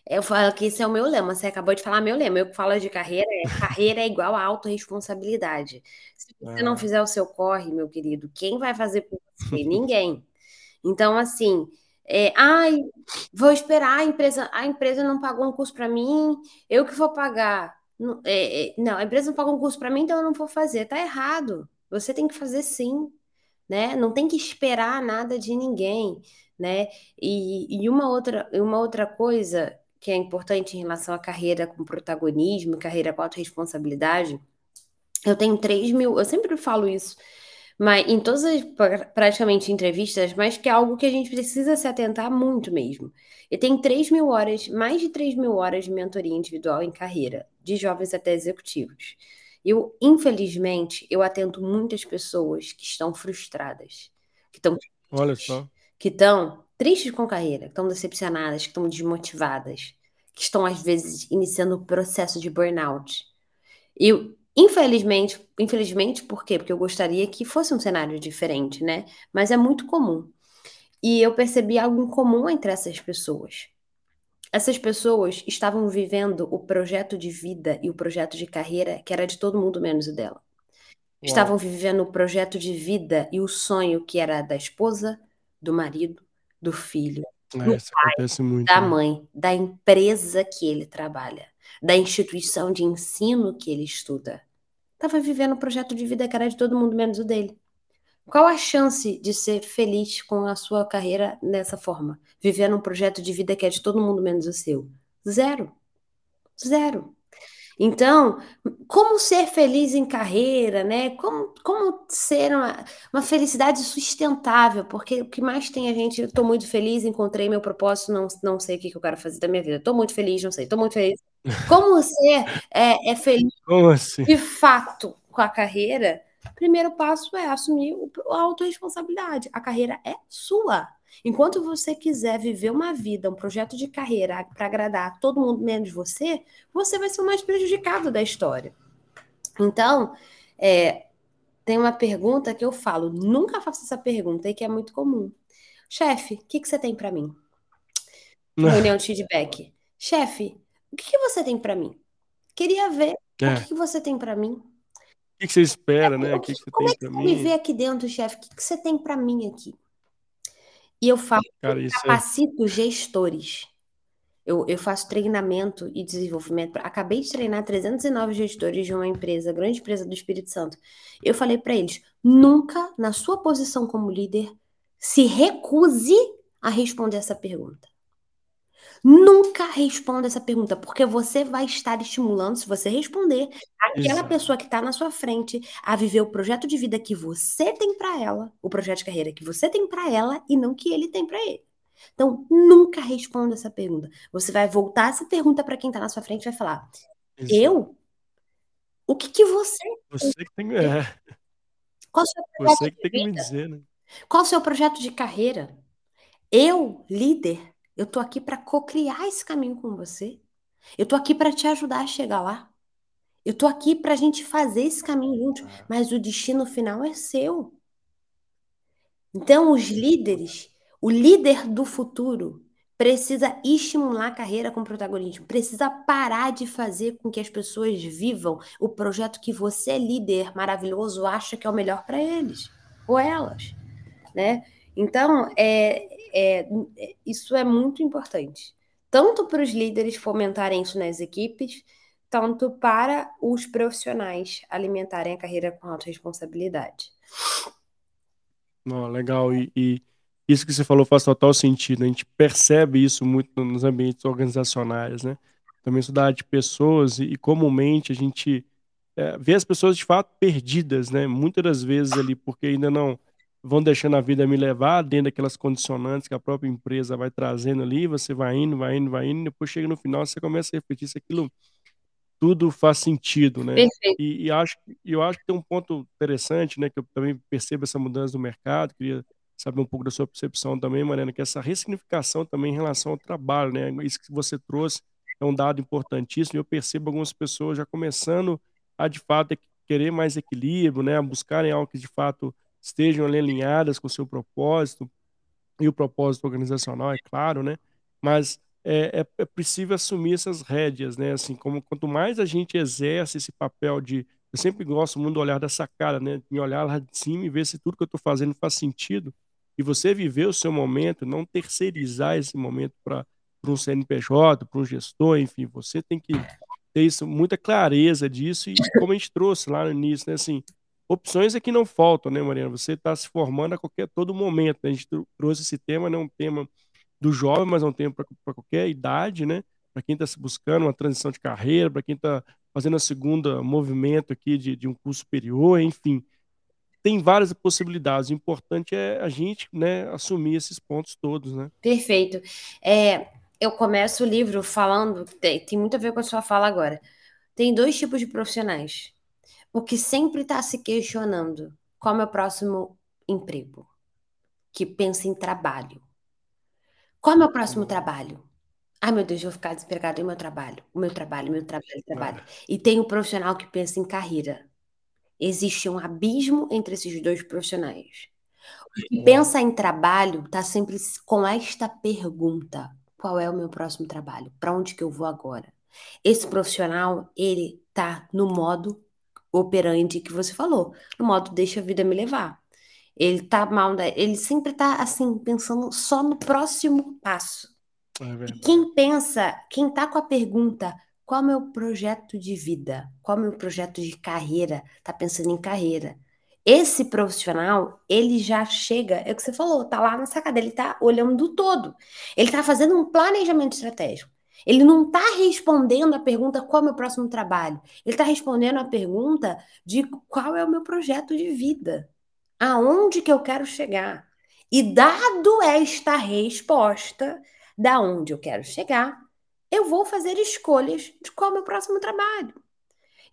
Eu falo que esse é o meu lema. Você acabou de falar meu lema. Eu que falo de carreira, é, carreira é igual a autorresponsabilidade. Se você é. não fizer o seu corre, meu querido, quem vai fazer por você? Ninguém. Então, assim, é, ai, vou esperar a empresa, a empresa não pagou um curso para mim, eu que vou pagar. Não, é, é, não, a empresa não pagou um curso para mim, então eu não vou fazer. Tá errado. Você tem que fazer sim, né? Não tem que esperar nada de ninguém, né? E, e uma outra, uma outra coisa que é importante em relação à carreira com protagonismo, carreira com autorresponsabilidade, eu tenho 3 mil, eu sempre falo isso mas em todas as praticamente entrevistas, mas que é algo que a gente precisa se atentar muito mesmo. Eu tenho 3 mil horas, mais de 3 mil horas de mentoria individual em carreira, de jovens até executivos. Eu, infelizmente, eu atento muitas pessoas que estão frustradas, que estão Olha só. que estão tristes com a carreira, que estão decepcionadas, que estão desmotivadas, que estão às vezes iniciando o processo de burnout. Eu Infelizmente, infelizmente, por quê? Porque eu gostaria que fosse um cenário diferente, né? Mas é muito comum. E eu percebi algo em comum entre essas pessoas. Essas pessoas estavam vivendo o projeto de vida e o projeto de carreira que era de todo mundo menos o dela. Uau. Estavam vivendo o projeto de vida e o sonho que era da esposa, do marido, do filho, é, do pai, muito, da né? mãe, da empresa que ele trabalha, da instituição de ensino que ele estuda estava vivendo um projeto de vida que era de todo mundo menos o dele. Qual a chance de ser feliz com a sua carreira dessa forma? Vivendo um projeto de vida que é de todo mundo menos o seu? Zero. Zero. Então, como ser feliz em carreira, né? Como, como ser uma, uma felicidade sustentável? Porque o que mais tem a gente, estou muito feliz, encontrei meu propósito, não, não sei o que, que eu quero fazer da minha vida. Estou muito feliz, não sei, estou muito feliz. Como ser é, é feliz assim? de fato com a carreira? Primeiro passo é assumir a autorresponsabilidade. A carreira é sua. Enquanto você quiser viver uma vida, um projeto de carreira para agradar todo mundo menos você, você vai ser o mais prejudicado da história. Então, é, tem uma pergunta que eu falo, nunca faço essa pergunta e que é muito comum. Chefe, o que, que você tem para mim? Reunião de feedback. Chefe, o que, que você tem para mim? Queria ver é. o que, que você tem para mim. O que, que você espera, né? O que, que você tem é para mim? me vê aqui dentro, chefe? O que, que você tem para mim aqui? E eu faço, Cara, é capacito é... gestores. Eu, eu faço treinamento e desenvolvimento. Acabei de treinar 309 gestores de uma empresa, grande empresa do Espírito Santo. Eu falei para eles: nunca, na sua posição como líder, se recuse a responder essa pergunta. Nunca responda essa pergunta, porque você vai estar estimulando, se você responder, aquela Exato. pessoa que está na sua frente a viver o projeto de vida que você tem para ela, o projeto de carreira que você tem para ela e não que ele tem para ele. Então, nunca responda essa pergunta. Você vai voltar essa pergunta para quem está na sua frente e vai falar: Exato. Eu? O que, que você. Você que tem. É. Qual o seu você que tem que me dizer, né? Qual o seu projeto de carreira? Eu, líder, eu tô aqui para co-criar esse caminho com você. Eu tô aqui para te ajudar a chegar lá. Eu tô aqui para a gente fazer esse caminho juntos, mas o destino final é seu. Então, os líderes, o líder do futuro, precisa estimular a carreira com protagonismo, precisa parar de fazer com que as pessoas vivam o projeto que você, líder maravilhoso, acha que é o melhor para eles ou elas, né? Então, é, é, isso é muito importante. Tanto para os líderes fomentarem isso nas equipes, tanto para os profissionais alimentarem a carreira com autorresponsabilidade. Oh, legal. E, e, isso que você falou faz total sentido. A gente percebe isso muito nos ambientes organizacionais, né? Também estudar de pessoas e, e comumente a gente é, vê as pessoas de fato perdidas, né? Muitas das vezes ali porque ainda não vão deixando a vida me levar dentro daquelas condicionantes que a própria empresa vai trazendo ali, você vai indo, vai indo, vai indo, e depois chega no final, você começa a refletir se aquilo tudo faz sentido, né? Perfeito. E, e acho, eu acho que tem um ponto interessante, né, que eu também percebo essa mudança do mercado, queria saber um pouco da sua percepção também, Mariana, que essa ressignificação também em relação ao trabalho, né? Isso que você trouxe é um dado importantíssimo, e eu percebo algumas pessoas já começando a, de fato, querer mais equilíbrio, né, a buscarem algo que, de fato, estejam ali alinhadas com o seu propósito e o propósito organizacional, é claro, né? Mas é, é, é preciso assumir essas rédeas, né? Assim, como quanto mais a gente exerce esse papel de eu sempre gosto muito do olhar da sacada, né? Me olhar lá de cima e ver se tudo que eu estou fazendo faz sentido. E você viver o seu momento, não terceirizar esse momento para um CNPJ, para um gestor, enfim, você tem que ter isso, muita clareza disso. E como a gente trouxe lá no início, né? Assim, opções é que não faltam, né, Mariana? Você está se formando a qualquer todo momento. Né? A gente trouxe esse tema, não é um tema do jovem, mas é um tema para qualquer idade, né? Para quem está se buscando uma transição de carreira, para quem está fazendo a segunda movimento aqui de, de um curso superior, enfim. Tem várias possibilidades. O importante é a gente né, assumir esses pontos todos, né? Perfeito. É, eu começo o livro falando, tem, tem muito a ver com a sua fala agora. Tem dois tipos de profissionais o que sempre está se questionando: qual é o meu próximo emprego? Que pensa em trabalho. Qual é o meu próximo trabalho? Ai, meu Deus, eu vou ficar desempregado em meu trabalho. O meu trabalho, meu trabalho, trabalho. E tem o um profissional que pensa em carreira. Existe um abismo entre esses dois profissionais. O que pensa em trabalho está sempre com esta pergunta: qual é o meu próximo trabalho? Para onde que eu vou agora? Esse profissional, ele tá no modo operante que você falou, no modo deixa a vida me levar. Ele tá mal, né? ele sempre tá assim, pensando só no próximo passo. É quem pensa, quem tá com a pergunta, qual é o meu projeto de vida? Qual é o meu projeto de carreira? Tá pensando em carreira. Esse profissional, ele já chega, é o que você falou, tá lá na sacada, ele tá olhando do todo. Ele tá fazendo um planejamento estratégico. Ele não está respondendo a pergunta qual é o meu próximo trabalho. Ele está respondendo a pergunta de qual é o meu projeto de vida. Aonde que eu quero chegar? E dado esta resposta, da onde eu quero chegar, eu vou fazer escolhas de qual é o meu próximo trabalho.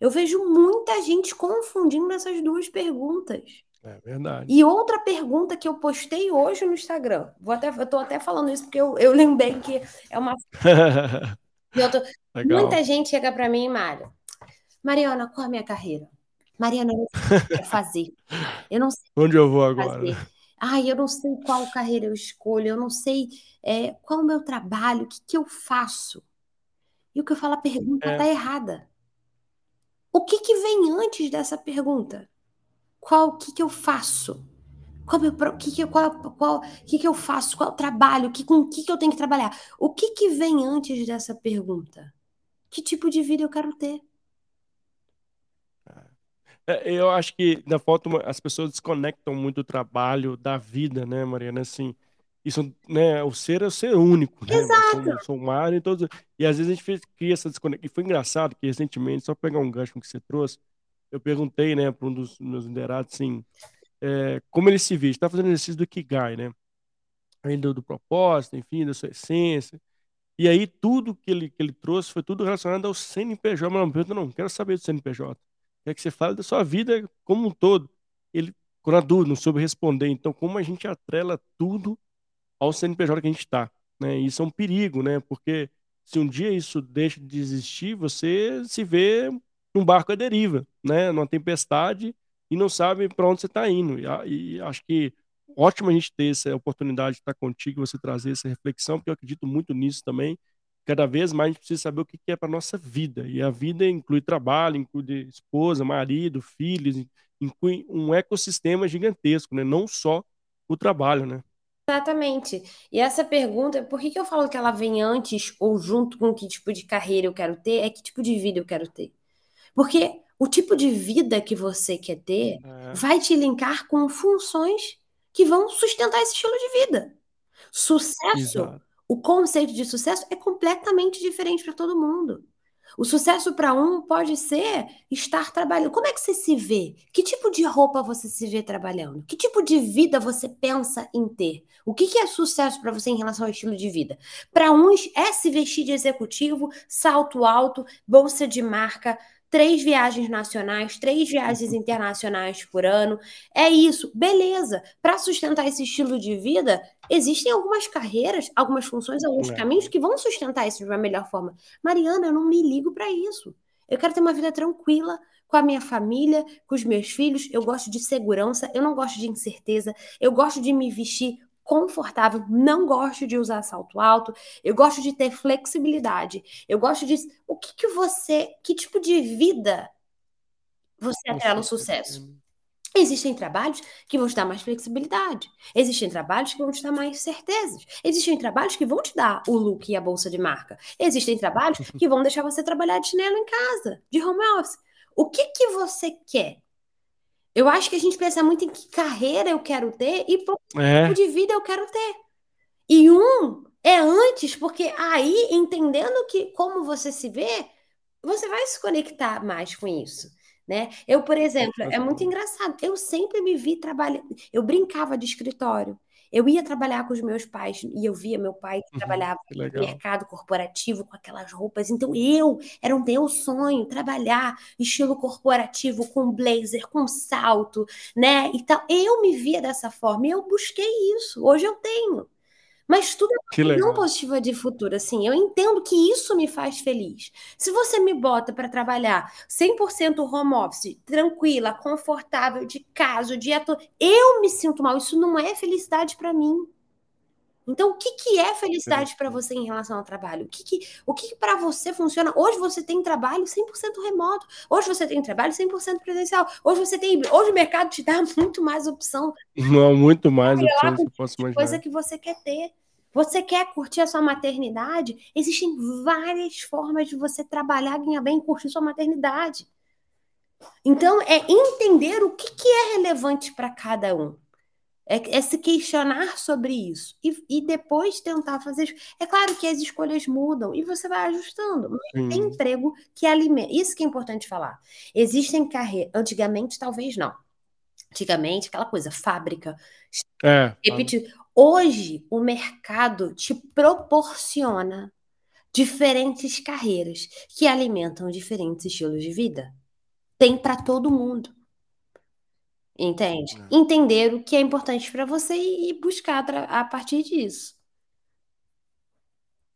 Eu vejo muita gente confundindo essas duas perguntas. É verdade. E outra pergunta que eu postei hoje no Instagram. Vou até, eu tô até falando isso porque eu, eu lembrei que é uma. tô... Muita gente chega para mim, Mário. Mariana, qual é a minha carreira? Mariana, eu não sei o que fazer. Eu não sei. Onde eu vou agora? Fazer. Ai, eu não sei qual carreira eu escolho, eu não sei é, qual o meu trabalho, o que, que eu faço. E o que eu falo, a pergunta está é. errada. O que, que vem antes dessa pergunta? Qual o que, que eu faço? Qual, meu, que, que, qual, qual, que, que eu faço? Qual o trabalho? Que, com o que, que eu tenho que trabalhar? O que, que vem antes dessa pergunta? Que tipo de vida eu quero ter? É, eu acho que na falta as pessoas desconectam muito o trabalho da vida, né, Mariana? Assim, isso, né, o ser é o ser único, né? Exato. Sou, sou humano e todos. E às vezes a gente fez, cria essa desconexão. E foi engraçado que recentemente, só pegar um gancho que você trouxe, eu perguntei, né, para um dos meus liderados, assim, é, como ele se vê. Está fazendo exercício do Ikigai, né? Aí do, propósito, enfim, da sua essência. E aí tudo que ele, que ele trouxe foi tudo relacionado ao CNPJ. Mas não, pergunta, não, quero saber do CNPJ. Quer que você fale da sua vida como um todo. Ele, quando a dúvida, não soube responder. Então, como a gente atrela tudo ao CNPJ que a gente está, né? Isso é um perigo, né? Porque se um dia isso deixa de existir, você se vê num barco à deriva, né? Numa tempestade e não sabe para onde você está indo. E, e, acho que ótimo a gente ter essa oportunidade de estar contigo, você trazer essa reflexão, porque eu acredito muito nisso também. Cada vez mais a gente precisa saber o que é para nossa vida. E a vida inclui trabalho, inclui esposa, marido, filhos, inclui um ecossistema gigantesco, né? Não só o trabalho, né? Exatamente. E essa pergunta, por que, que eu falo que ela vem antes ou junto com que tipo de carreira eu quero ter? É que tipo de vida eu quero ter? Porque o tipo de vida que você quer ter é. vai te linkar com funções que vão sustentar esse estilo de vida. Sucesso, Exato. o conceito de sucesso é completamente diferente para todo mundo. O sucesso para um pode ser estar trabalhando. Como é que você se vê? Que tipo de roupa você se vê trabalhando? Que tipo de vida você pensa em ter? O que, que é sucesso para você em relação ao estilo de vida? Para uns é se vestir de executivo, salto alto, bolsa de marca, três viagens nacionais, três viagens uhum. internacionais por ano. É isso, beleza. Para sustentar esse estilo de vida, existem algumas carreiras, algumas funções, alguns é. caminhos que vão sustentar isso de uma melhor forma. Mariana, eu não me ligo para isso. Eu quero ter uma vida tranquila com a minha família, com os meus filhos. Eu gosto de segurança, eu não gosto de incerteza. Eu gosto de me vestir confortável, não gosto de usar salto alto, eu gosto de ter flexibilidade, eu gosto de. O que, que você. Que tipo de vida você atrela o sucesso? Existem trabalhos que vão te dar mais flexibilidade. Existem trabalhos que vão te dar mais certezas. Existem trabalhos que vão te dar o look e a bolsa de marca. Existem trabalhos que vão deixar você trabalhar de chinelo em casa, de home office. O que que você quer? Eu acho que a gente pensa muito em que carreira eu quero ter e é. tipo de vida eu quero ter. E um é antes, porque aí, entendendo que como você se vê, você vai se conectar mais com isso. Né? Eu, por exemplo, é muito engraçado. Eu sempre me vi trabalhando. Eu brincava de escritório. Eu ia trabalhar com os meus pais e eu via meu pai que uhum, trabalhava que no mercado corporativo com aquelas roupas. Então eu era um meu sonho trabalhar estilo corporativo com blazer, com salto, né? Então eu me via dessa forma e eu busquei isso. Hoje eu tenho. Mas tudo é não positiva de futuro, assim. Eu entendo que isso me faz feliz. Se você me bota para trabalhar 100% home office, tranquila, confortável, de casa, o dia todo, eu me sinto mal. Isso não é felicidade para mim. Então, o que, que é felicidade para você em relação ao trabalho? O que, que, o que, que para você funciona? Hoje você tem trabalho 100% remoto. Hoje você tem trabalho 100% presencial. Hoje você tem. Hoje o mercado te dá muito mais opção. Não, muito mais opções que eu posso imaginar. Coisa que você quer ter. Você quer curtir a sua maternidade? Existem várias formas de você trabalhar, ganhar bem e curtir sua maternidade. Então, é entender o que, que é relevante para cada um. É, é, se questionar sobre isso e, e, depois tentar fazer isso. É claro que as escolhas mudam e você vai ajustando. Mas tem emprego que alimenta. Isso que é importante falar. Existem carreiras. Antigamente, talvez não. Antigamente, aquela coisa, fábrica. É. Repetir. Hoje, o mercado te proporciona diferentes carreiras que alimentam diferentes estilos de vida. Tem para todo mundo. Entende? É. Entender o que é importante para você e buscar a partir disso.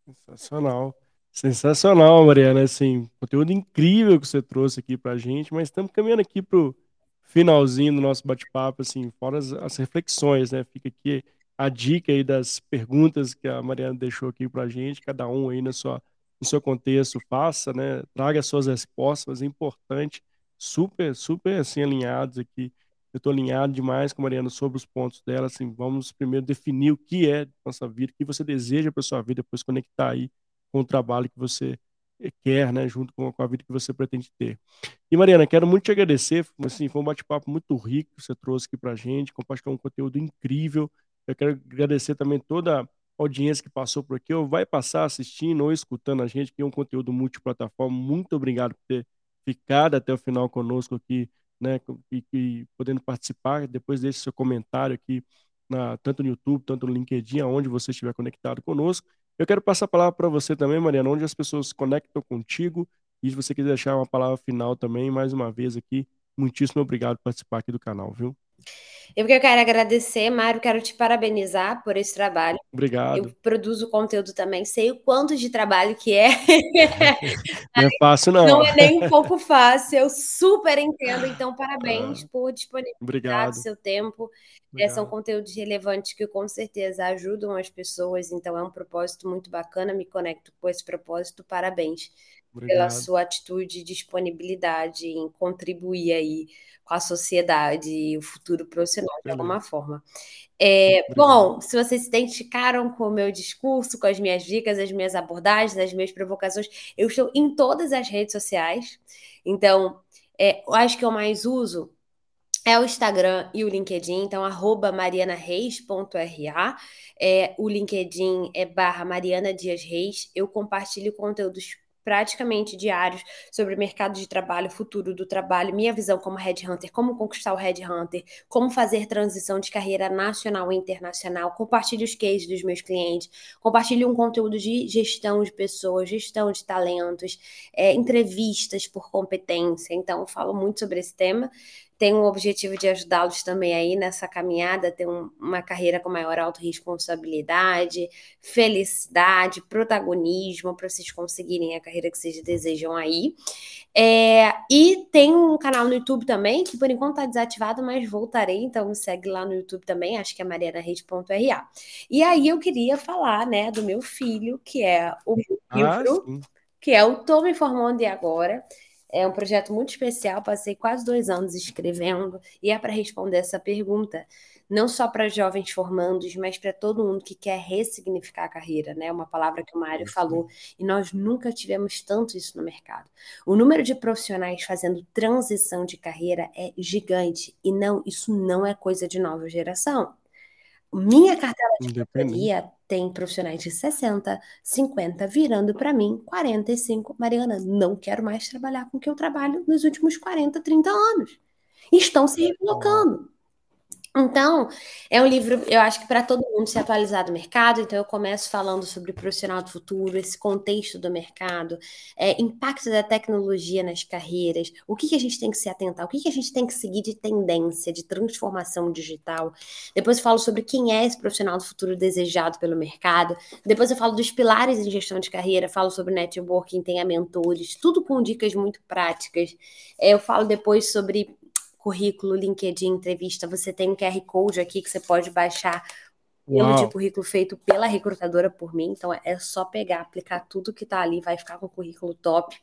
Sensacional. Sensacional, Mariana. Assim, conteúdo incrível que você trouxe aqui para a gente, mas estamos caminhando aqui para o finalzinho do nosso bate-papo, assim, fora as, as, reflexões, né? Fica aqui a dica aí das perguntas que a Mariana deixou aqui para a gente, cada um aí na sua, no seu contexto faça, né? Traga suas respostas, é importante, super, super assim alinhados aqui eu estou alinhado demais com a Mariana sobre os pontos dela. Assim, vamos primeiro definir o que é nossa vida, o que você deseja para sua vida, depois conectar aí com o trabalho que você eh, quer, né, junto com a vida que você pretende ter. E Mariana, quero muito te agradecer, assim, foi um bate-papo muito rico que você trouxe aqui para a gente, compartilhou um conteúdo incrível. Eu quero agradecer também toda a audiência que passou por aqui, ou vai passar assistindo ou escutando a gente, que é um conteúdo multiplataforma. Muito obrigado por ter ficado até o final conosco aqui né, e, e, podendo participar. Depois deixe seu comentário aqui, na, tanto no YouTube, tanto no LinkedIn, aonde você estiver conectado conosco. Eu quero passar a palavra para você também, Mariana, onde as pessoas se conectam contigo. E se você quiser deixar uma palavra final também, mais uma vez aqui, muitíssimo obrigado por participar aqui do canal, viu? Eu quero agradecer, Mário, quero te parabenizar por esse trabalho. Obrigado. Eu produzo conteúdo também, sei o quanto de trabalho que é. não é fácil, não. Não é nem um pouco fácil, eu super entendo. Então, parabéns ah, por disponibilizar o seu tempo. É, são conteúdos relevantes que com certeza ajudam as pessoas, então é um propósito muito bacana, me conecto com esse propósito, parabéns. Obrigado. pela sua atitude e disponibilidade em contribuir aí com a sociedade e o futuro profissional de alguma forma. É, bom, se vocês se identificaram com o meu discurso, com as minhas dicas, as minhas abordagens, as minhas provocações, eu estou em todas as redes sociais. Então, é, eu acho que eu mais uso é o Instagram e o LinkedIn, então arroba marianareis.ra. É, o LinkedIn é barra Mariana Dias Reis. Eu compartilho conteúdos praticamente diários sobre o mercado de trabalho, futuro do trabalho, minha visão como headhunter, como conquistar o headhunter, como fazer transição de carreira nacional e internacional, compartilho os cases dos meus clientes, compartilho um conteúdo de gestão de pessoas, gestão de talentos, é, entrevistas por competência, então falo muito sobre esse tema tem o objetivo de ajudá-los também aí nessa caminhada, ter um, uma carreira com maior autorresponsabilidade, felicidade, protagonismo, para vocês conseguirem a carreira que vocês desejam aí. É, e tem um canal no YouTube também, que por enquanto está desativado, mas voltarei, então me segue lá no YouTube também, acho que é marianarede.ra. E aí eu queria falar, né, do meu filho, que é o ah, livro, que é o Tô Me Formando e Agora, é um projeto muito especial, passei quase dois anos escrevendo, e é para responder essa pergunta, não só para jovens formandos, mas para todo mundo que quer ressignificar a carreira, né? Uma palavra que o Mário falou, e nós nunca tivemos tanto isso no mercado. O número de profissionais fazendo transição de carreira é gigante, e não, isso não é coisa de nova geração. Minha cartela de consultoria tem profissionais de 60, 50, virando para mim 45. Mariana, não quero mais trabalhar com o que eu trabalho nos últimos 40, 30 anos. Estão se recolocando. Então, é um livro, eu acho que para todo mundo se atualizar do mercado. Então, eu começo falando sobre o profissional do futuro, esse contexto do mercado, é, impacto da tecnologia nas carreiras, o que, que a gente tem que se atentar, o que, que a gente tem que seguir de tendência, de transformação digital. Depois, eu falo sobre quem é esse profissional do futuro desejado pelo mercado. Depois, eu falo dos pilares em gestão de carreira, falo sobre networking, tem a mentores, tudo com dicas muito práticas. É, eu falo depois sobre currículo, LinkedIn, entrevista, você tem um QR Code aqui que você pode baixar pelo de currículo feito pela recrutadora por mim. Então é só pegar, aplicar tudo que tá ali, vai ficar com o currículo top.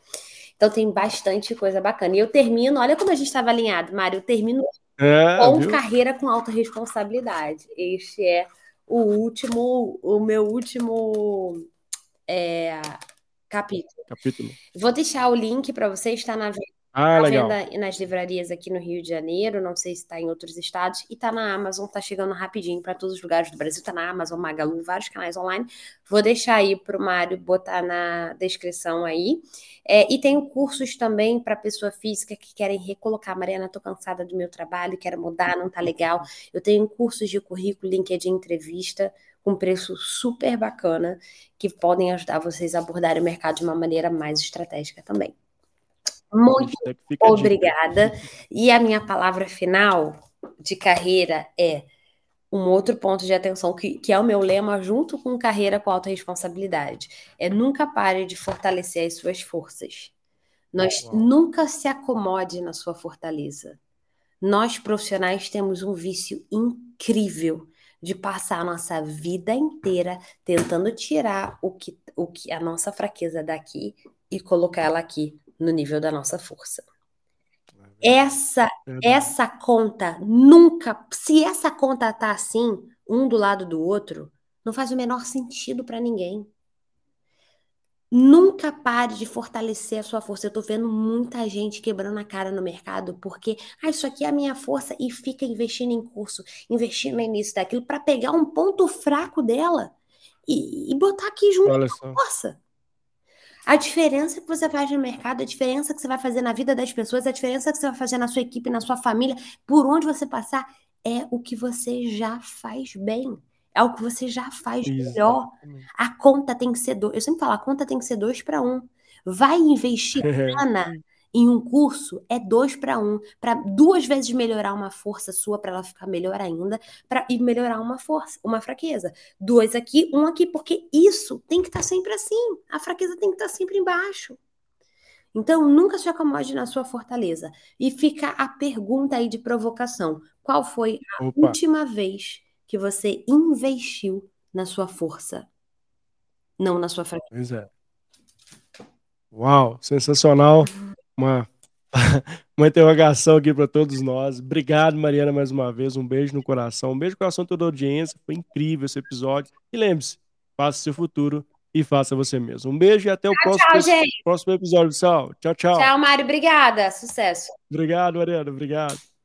Então tem bastante coisa bacana. E eu termino, olha como a gente estava alinhado, Mário, eu termino é, com viu? carreira com alta responsabilidade. Este é o último, o meu último é, capítulo. Capítulo. Vou deixar o link para você estar na Ah, legal. venda nas livrarias aqui no Rio de Janeiro, não sei se está em outros estados, e está na Amazon, está chegando rapidinho para todos os lugares do Brasil, está na Amazon, Magalu, vários canais online. Vou deixar aí para o Mário botar na descrição aí. É, e tenho cursos também para pessoa física que querem recolocar. Mariana, estou cansada do meu trabalho, quero mudar, não está legal. Eu tenho cursos de currículo, LinkedIn, entrevista, com preço super bacana, que podem ajudar vocês a abordar o mercado de uma maneira mais estratégica também. Muito obrigada. E a minha palavra final de carreira é um outro ponto de atenção que, que é o meu lema junto com carreira com alta responsabilidade. É nunca pare de fortalecer as suas forças. Nós nunca se acomode na sua fortaleza. Nós profissionais temos um vício incrível de passar a nossa vida inteira tentando tirar o que, o que a nossa fraqueza daqui e colocar ela aqui no nível da nossa força. Essa essa conta nunca, se essa conta tá assim, um do lado do outro, não faz o menor sentido para ninguém. Nunca pare de fortalecer a sua força. Eu tô vendo muita gente quebrando a cara no mercado porque, ah, isso aqui é a minha força e fica investindo em curso, investindo nisso, daquilo, para pegar um ponto fraco dela e, e botar aqui junto com a força. A diferença que você faz no mercado, a diferença que você vai fazer na vida das pessoas, a diferença que você vai fazer na sua equipe, na sua família, por onde você passar, é o que você já faz bem. É o que você já faz melhor. A conta tem que ser dois. Eu sempre falo, a conta tem que ser dois para um. Vai investir grana em um curso é dois para um, para duas vezes melhorar uma força sua para ela ficar melhor ainda, para e melhorar uma força, uma fraqueza. Dois aqui, um aqui, porque isso tem que estar tá sempre assim. A fraqueza tem que estar tá sempre embaixo. Então, nunca se acomode na sua fortaleza. E fica a pergunta aí de provocação: qual foi a Opa. última vez que você investiu na sua força? Não na sua fraqueza. Pois é. Uau, sensacional. Uhum uma, uma interrogação aqui para todos nós. Obrigado, Mariana, mais uma vez. Um beijo no coração. Um beijo no coração de toda a audiência. Foi incrível esse episódio. E lembre-se, faça seu futuro e faça você mesmo. Um beijo e até o tchau, próximo, tchau, próximo episódio, Sal. Tchau, tchau. Tchau, Mário. Obrigada. Sucesso. Obrigado, Mariana. Obrigado.